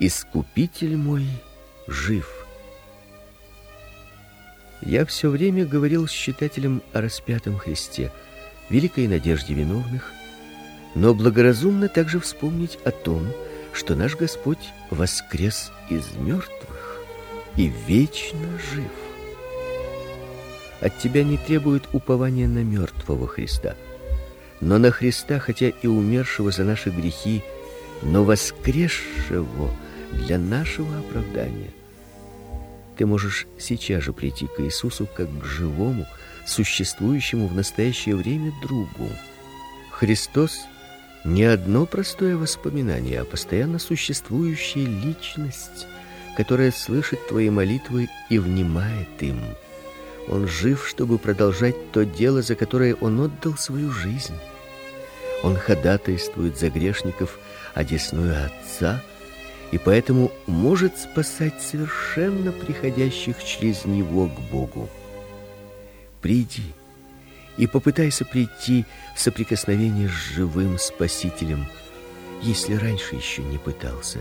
Искупитель мой жив. Я все время говорил с читателем о распятом Христе, великой надежде виновных, но благоразумно также вспомнить о том, что наш Господь воскрес из мертвых и вечно жив. От тебя не требует упования на мертвого Христа, но на Христа, хотя и умершего за наши грехи, но воскресшего для нашего оправдания. Ты можешь сейчас же прийти к Иисусу как к живому, существующему в настоящее время другу. Христос не одно простое воспоминание, а постоянно существующая личность, которая слышит твои молитвы и внимает им. Он жив, чтобы продолжать то дело, за которое он отдал свою жизнь. Он ходатайствует за грешников одесную Отца и поэтому может спасать совершенно приходящих через него к Богу. Приди и попытайся прийти в соприкосновение с живым Спасителем, если раньше еще не пытался.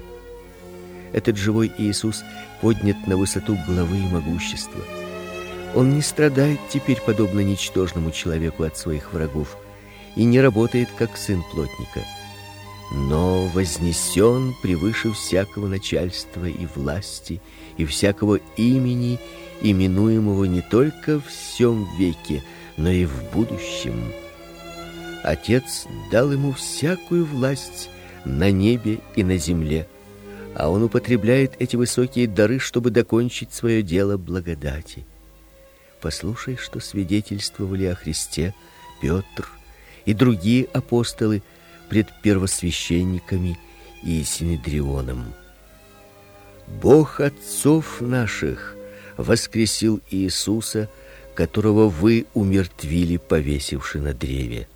Этот живой Иисус поднят на высоту главы и могущества. Он не страдает теперь подобно ничтожному человеку от своих врагов и не работает как сын плотника – но вознесен превыше всякого начальства и власти и всякого имени, именуемого не только в всем веке, но и в будущем. Отец дал ему всякую власть на небе и на земле, а он употребляет эти высокие дары, чтобы докончить свое дело благодати. Послушай, что свидетельствовали о Христе Петр и другие апостолы, пред первосвященниками и синедрионом. Бог отцов наших воскресил Иисуса, которого вы умертвили, повесивши на древе.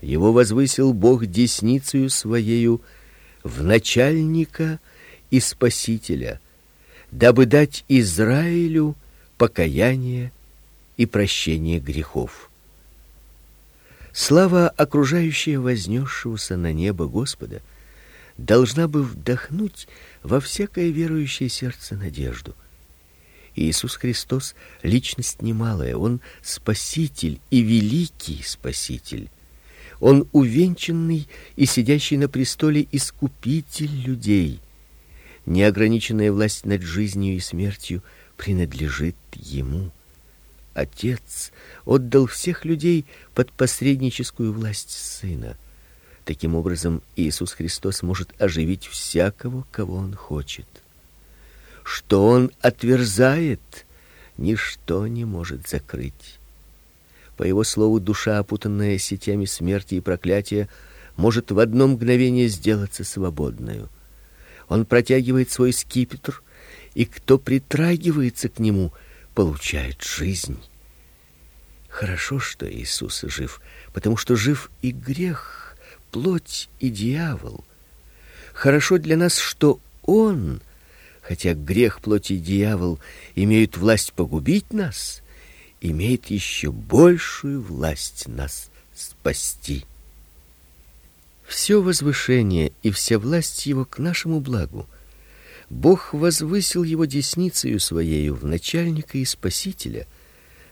Его возвысил Бог десницею своею в начальника и спасителя, дабы дать Израилю покаяние и прощение грехов. Слава, окружающая вознесшегося на небо Господа, должна бы вдохнуть во всякое верующее сердце надежду. Иисус Христос личность немалая, он спаситель и великий спаситель. Он увенчанный и сидящий на престоле искупитель людей. Неограниченная власть над жизнью и смертью принадлежит ему. Отец отдал всех людей под посредническую власть Сына. Таким образом, Иисус Христос может оживить всякого, кого он хочет. Что он отверзает, ничто не может закрыть. По его слову, душа, опутанная сетями смерти и проклятия, может в одно мгновение сделаться свободной. Он протягивает свой скипетр, и кто притрагивается к нему, получает жизнь. Хорошо, что Иисус жив, потому что жив и грех, плоть и дьявол. Хорошо для нас, что он, хотя грех, плоть и дьявол имеют власть погубить нас, имеет еще большую власть нас спасти. Все возвышение и вся власть его к нашему благу. Бог возвысил его десницею своею в начальника и спасителя —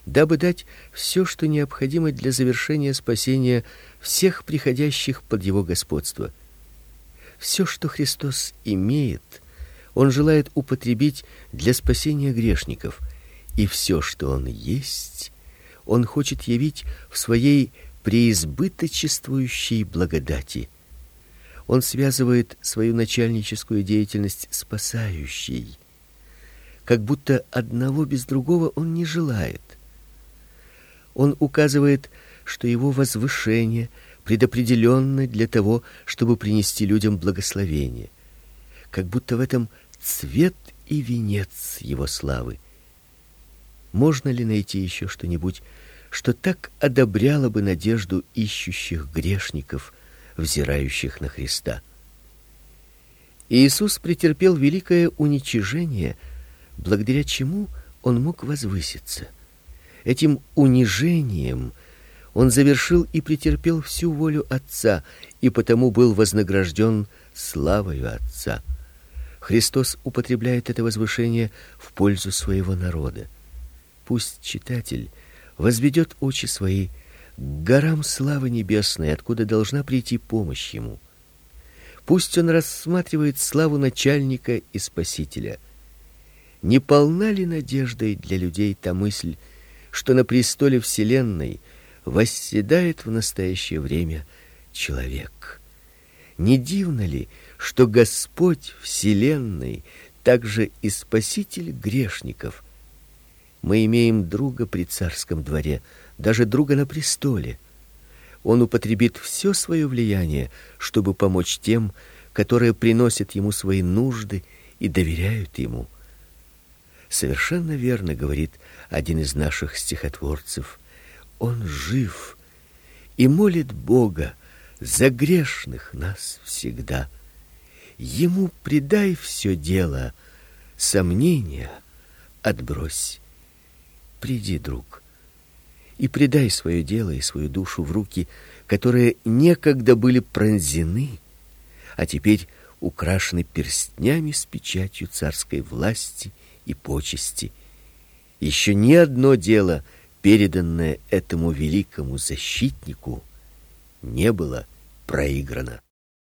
дабы дать все, что необходимо для завершения спасения всех приходящих под его господство. Все, что Христос имеет, он желает употребить для спасения грешников, и все, что он есть, он хочет явить в своей преизбыточествующей благодати. Он связывает свою начальническую деятельность спасающей, как будто одного без другого он не желает. Он указывает, что его возвышение предопределенно для того, чтобы принести людям благословение, как будто в этом цвет и венец его славы. Можно ли найти еще что-нибудь, что так одобряло бы надежду ищущих грешников, взирающих на Христа? Иисус претерпел великое уничижение, благодаря чему он мог возвыситься – Этим унижением он завершил и претерпел всю волю Отца, и потому был вознагражден славою Отца. Христос употребляет это возвышение в пользу своего народа. Пусть читатель возведет очи свои к горам славы небесной, откуда должна прийти помощь ему. Пусть он рассматривает славу начальника и спасителя. Не полна ли надеждой для людей та мысль, что на престоле вселенной восседает в настоящее время человек? Не дивно ли, что Господь вселенной также и спаситель грешников? Мы имеем друга при царском дворе, даже друга на престоле. Он употребит все свое влияние, чтобы помочь тем, которые приносят ему свои нужды и доверяют ему. Совершенно верно говорит один из наших стихотворцев. Он жив и молит Бога за грешных нас всегда. Ему предай все дело, сомнения отбрось. Приди, друг, и предай свое дело и свою душу в руки, которые некогда были пронзены, а теперь украшены перстнями с печатью царской власти и почести. Еще ни одно дело, переданное этому великому защитнику, не было проиграно.